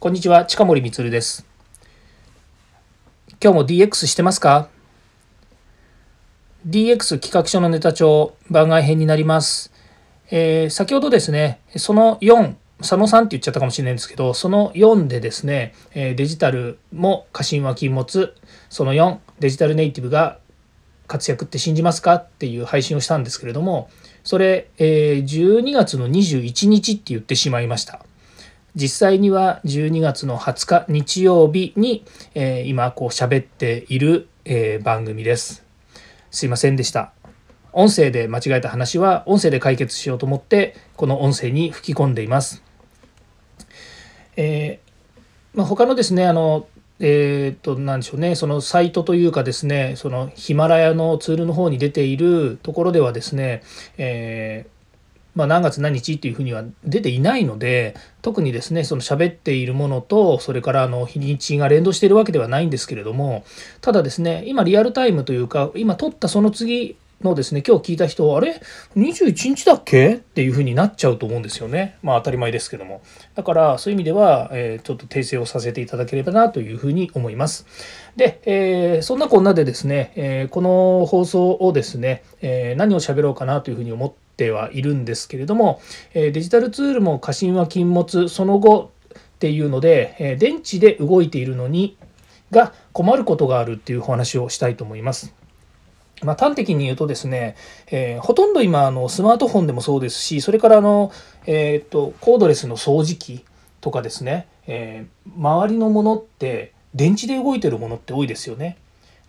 こんにちは、近森光です。今日も DX してますか ?DX 企画書のネタ帳番外編になります。えー、先ほどですね、その4、佐野さんって言っちゃったかもしれないんですけど、その4でですね、デジタルも過信は禁物、その4、デジタルネイティブが活躍って信じますか？っていう配信をしたんですけれども、それ、え12月の21日って言ってしまいました。実際には12月の20日日曜日に、えー、今こう喋っている、えー、番組です。すいませんでした。音声で間違えた話は音声で解決しようと思ってこの音声に吹き込んでいます。えー、まあ、他のですねあのえっ、と何でしょうねそのサイトというかですねそのヒマラヤのツールの方に出ているところではですね、えーまあ、何月何日っていうふうには出ていないので特にですねその喋っているものとそれからあの日にちが連動しているわけではないんですけれどもただですね今リアルタイムというか今撮ったその次のですね今日聞いた人あれ？21日だっけ？っていうふうになっちゃうと思うんですよね。まあ当たり前ですけども。だからそういう意味では、えー、ちょっと訂正をさせていただければなというふうに思います。で、えー、そんなこんなでですね、えー、この放送をですね、え何を喋ろうかなというふうに思っててはいるんですけれどもえデジタルツールも過信は禁物その後っていうのでえ電池で動いているのにが困ることがあるっていうお話をしたいと思います。まあ、端的に言うとですね、えー、ほとんど今あのスマートフォンでもそうですしそれからあの、えー、っとコードレスの掃除機とかですね、えー、周りのものって電池で動いてるものって多いですよね。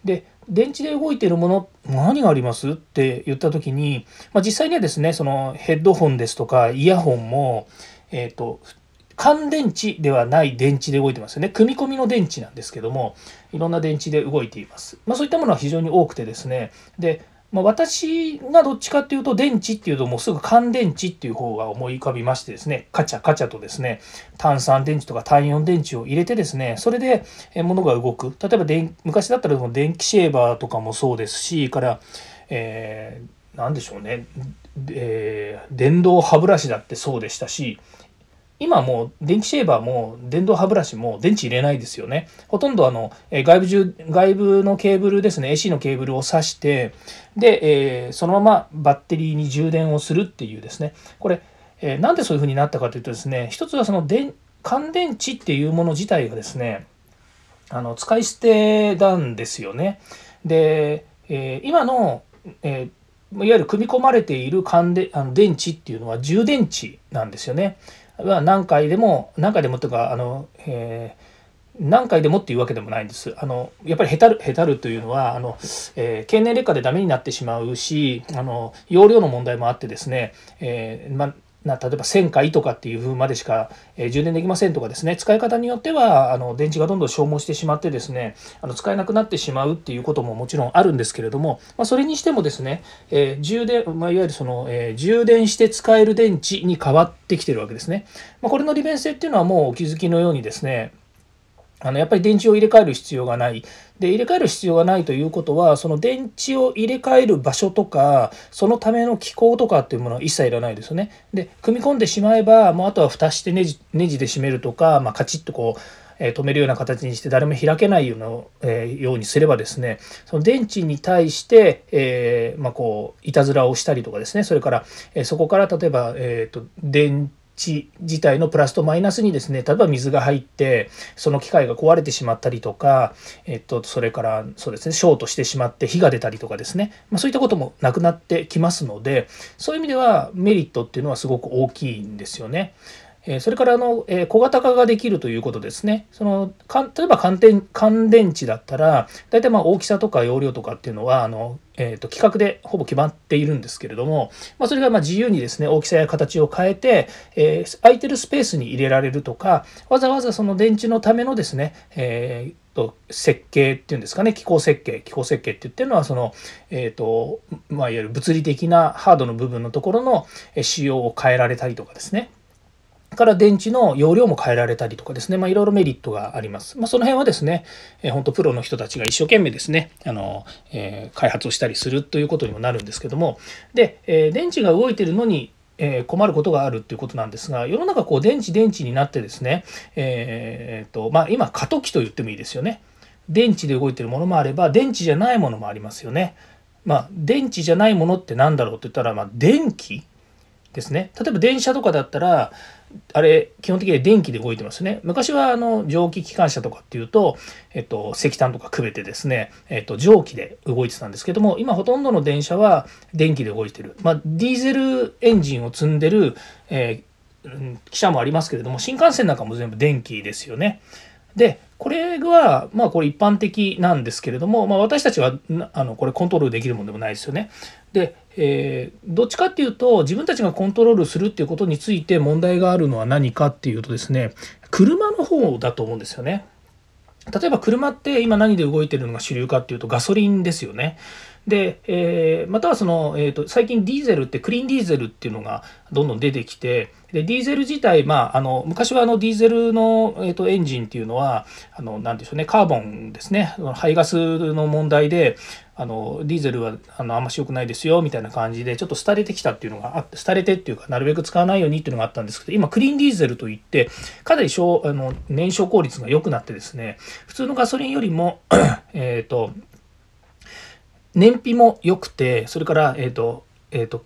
で電池で動いているもの何があります？って言った時に、まあ、実際にはですねそのヘッドホンですとかイヤホンも、えーと、乾電池ではない電池で動いてますよね。組み込みの電池なんですけどもいろんな電池で動いています、まあ、そういったものは非常に多くてですね。でまあ、私がどっちかっていうと電池っていうともうすぐ乾電池っていう方が思い浮かびましてですねカチャカチャとですね炭酸電池とか単イオン電池を入れてですねそれで物が動く。例えば電昔だったら電気シェーバーとかもそうですしから、えー、何でしょうね、えー、電動歯ブラシだってそうでしたし今もう電気シェーバーも電動歯ブラシも電池入れないですよね。ほとんどあの外部中外部のケーブルですね AC のケーブルを挿してで、えー、そのままバッテリーに充電をするっていうですねこれ、えー、なんでそういうふうになったかというとですね一つはその電乾電池っていうもの自体がですねあの使い捨てなんですよね。で、えー、今の、え、いわゆる組み込まれている乾であの電池っていうのは充電池なんですよね。は何回でも何回でもとかあの、えー、何回でもっていうわけでもないんです。あのやっぱりへたるへたるというのはあの、えー、経年劣化で駄目になってしまうしあの容量の問題もあってですね、えー、まな例えば1000回とかっていう風までしか、えー、充電できませんとかですね使い方によってはあの電池がどんどん消耗してしまってですねあの使えなくなってしまうっていうことももちろんあるんですけれども、まあ、それにしてもですね、えー、充電、まあ、いわゆるその、えー、充電して使える電池に変わってきてるわけですね。まあ、これの利便性っていうのはもうお気づきのようにですねあのやっぱり電池を入れ替える必要がない。で、入れ替える必要がないということは、その電池を入れ替える場所とか、そのための機構とかっていうものは一切いらないですよね。で、組み込んでしまえば、もうあとは蓋してネジネジで締めるとか、まあ、カチッとこう、え止めるような形にして誰も開けないような、えー、ようにすればですねその電池に対して、えー、まあ、こういたずらをしたりとかですねそれから、えそこから例えば、えーと電池地自体のプラスとマイナスにですね例えば水が入ってその機械が壊れてしまったりとか、えっと、それからそうですねショートしてしまって火が出たりとかですね、まあ、そういったこともなくなってきますのでそういう意味ではメリットっていうのはすごく大きいんですよね。それからあの小型化ができるということですね。その例えば乾電乾電池だったら大体まあ大きさとか容量とかっていうのはあの、えー、と規格でほぼ決まっているんですけれども、まあ、それがま自由にですね大きさや形を変えて、えー、空いてるスペースに入れられるとかわざわざその電池のためのですね、えーと設計っていうんですかね機構設計機構設計って言ってるのはその、えーとまあ、いわゆる物理的なハードの部分のところの仕様を変えられたりとかですねから電池の容量も変えられたりとかですね、まあ、いろいろメリットがあります。まあ、その辺はですね、えー、本当プロの人たちが一生懸命ですね、あの、えー、開発をしたりするということにもなるんですけども、で、えー、電池が動いてるのにえ、困ることがあるっていうことなんですが世の中こう電池電池になってですね、えーとまあ、今過渡期と言ってもいいですよね。電池で動いてるものもあれば電池じゃないものもありますよね。まあ、電池じゃないものって何だろうって言ったら、まあ、電気ですね。例えば電車とかだったらあれ基本的には電気で動いてますね。昔はあの蒸気機関車とかっていうと、えっと、石炭とかくべてですね、えっと、蒸気で動いてたんですけども今ほとんどの電車は電気で動いてる。まあ、ディーゼルエンジンを積んでる、えー、汽車もありますけれども新幹線なんかも全部電気ですよね。でこれはまあこれ一般的なんですけれども、まあ、私たちはあのこれコントロールできるものでもないですよね。で、えー、どっちかっていうと自分たちがコントロールするっていうことについて問題があるのは何かっていうとですね車の方だと思うんですよね。例えば車って今何で動いてるのが主流かっていうとガソリンですよね。で、えー、またはその、えーと、最近ディーゼルってクリーンディーゼルっていうのがどんどん出てきてでディーゼル自体、まあ、あの昔はあのディーゼルの、えーと、エンジンっていうのはあのなんでしょうねカーボンですね排ガスの問題であのディーゼルはあのあんまし良くないですよみたいな感じでちょっと廃れてきたっていうのがあって廃れてっていうかなるべく使わないようにっていうのがあったんですけど今クリーンディーゼルといってかなり小あの燃焼効率が良くなってですね普通のガソリンよりも えっと燃費も良くてそれから、えーとえーと、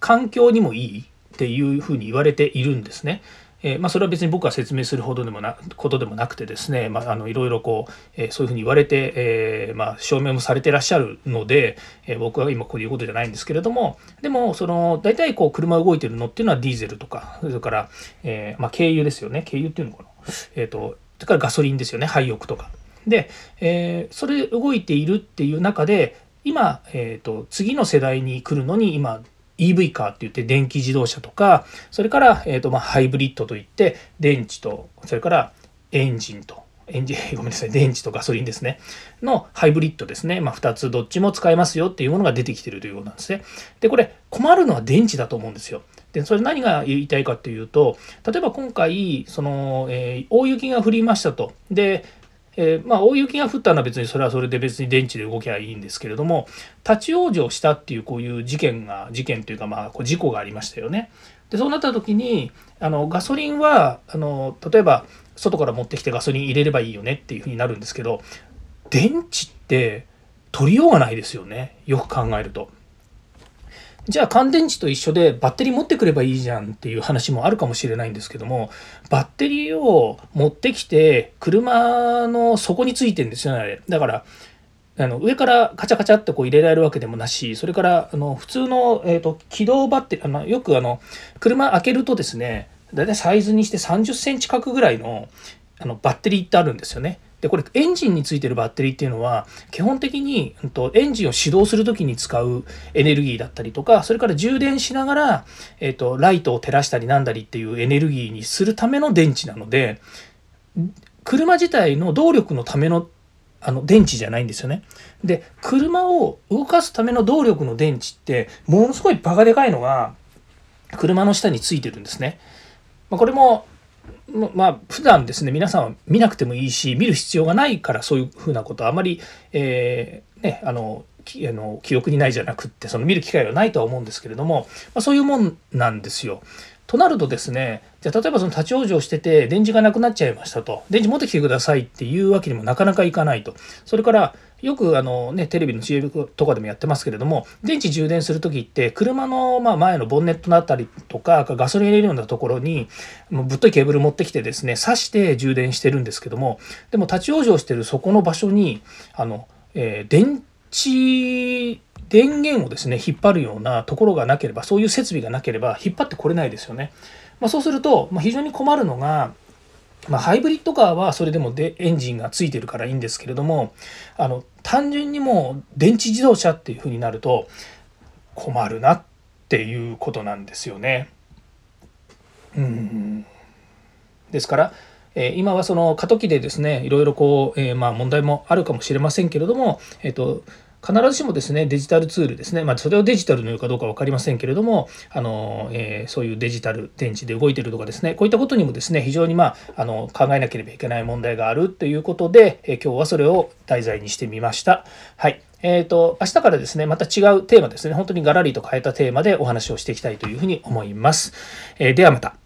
環境にもいいっていうふうに言われているんですね。えー、まあ、それは別に僕が説明するほどでもなことでもなくてですね、まあ、あのいろいろこう、えー、そういうふうに言われて、えー、まあ、証明もされてらっしゃるので、え僕は今こういうことじゃないんですけれどもでもその大体こう車動いてるのっていうのはディーゼルとかそれから、えまあ、軽油ですよね。軽油っていうのかな、えーと、それからガソリンですよね。廃屋とか。で、えそれ動いているっていう中で今、えーと、次の世代に来るのに今 EV カーって言って電気自動車とかそれから、えーとま、ハイブリッドといって電池とそれからエンジンとエンジン ごめんなさい電池とガソリンですね。のハイブリッドですね、まあ、2つどっちも使えますよっていうものが出てきてるということなんですね。でこれ困るのは電池だと思うんですよ。でそれ何が言いたいかっていうと例えば今回その、えー、大雪が降りましたと。でえー、まあ、大雪が降ったのは別にそれはそれで別に電池で動きゃいいんですけれども立ち往生したっていうこういう事件が事件というかまあこう事故がありましたよね。でそうなった時にあのガソリンはあの例えば外から持ってきてガソリン入れればいいよねっていうふうになるんですけど電池って取りようがないですよねよく考えると。じゃあ乾電池と一緒でバッテリー持ってくればいいじゃんっていう話もあるかもしれないんですけどもバッテリーを持ってきて車の底についてんですよねあれだからあの上からカチャカチャってこう入れられるわけでもなしそれからあの普通の、えーと、起動バッテリーあのよくあの車開けるとですね大体サイズにして30センチ角ぐらいのあのバッテリーってあるんですよね。でこれエンジンについてるバッテリーっていうのは基本的にうん、とエンジンを始動する時に使うエネルギーだったりとかそれから充電しながら、えーと、ライトを照らしたりなんだりっていうエネルギーにするための電池なので車自体の動力のためのあの電池じゃないんですよね。で車を動かすための動力の電池ってものすごいバカでかいのが車の下についてるんですね。まあ、これもまあ普段ですね皆さんは見なくてもいいし見る必要がないからそういうふうなことはあまり、えー、ねあのあの記憶にないじゃなくってその見る機会はないとは思うんですけれども、まあ、そういうもんなんですよ。となるとですねじゃあ例えばその立ち往生してて電池がなくなっちゃいましたと。電池持ってきてくださいっていうわけにもなかなかいかないと。それからよくあの、ね、テレビの CM とかでもやってますけれども電池充電する時って車のま前のボンネットだったりとかガソリン入れるようなところにもうぶっといケーブル持ってきてですね挿して充電してるんですけどもでも立ち往生してるそこの場所にあの、えー、電池電源をですね引っ張るようなところがなければそういう設備がなければ引っ張ってこれないですよね。まあ、そうすると、ま、非常に困るのがまあ、ハイブリッドカーはそれでもでエンジンがついてるからいいんですけれどもあの単純にもう電池自動車っていうふうになると困るなっていうことなんですよね。うんですから、え、今はその過渡期でですねいろいろこう、えー、ま問題もあるかもしれませんけれども、えーと必ずしもですねデジタルツールですね、まあ、それをデジタルの言うかどうか分かりませんけれどもあの、えー、そういうデジタル電池で動いてるとかですねこういったことにもですね非常に、まあ、あの考えなければいけない問題があるということで、えー、今日はそれを題材にしてみました。はいえっ、と、明日からですね、また違うテーマですね、本当にガラリと変えたテーマでお話をしていきたいというふうに思います。えーではまた。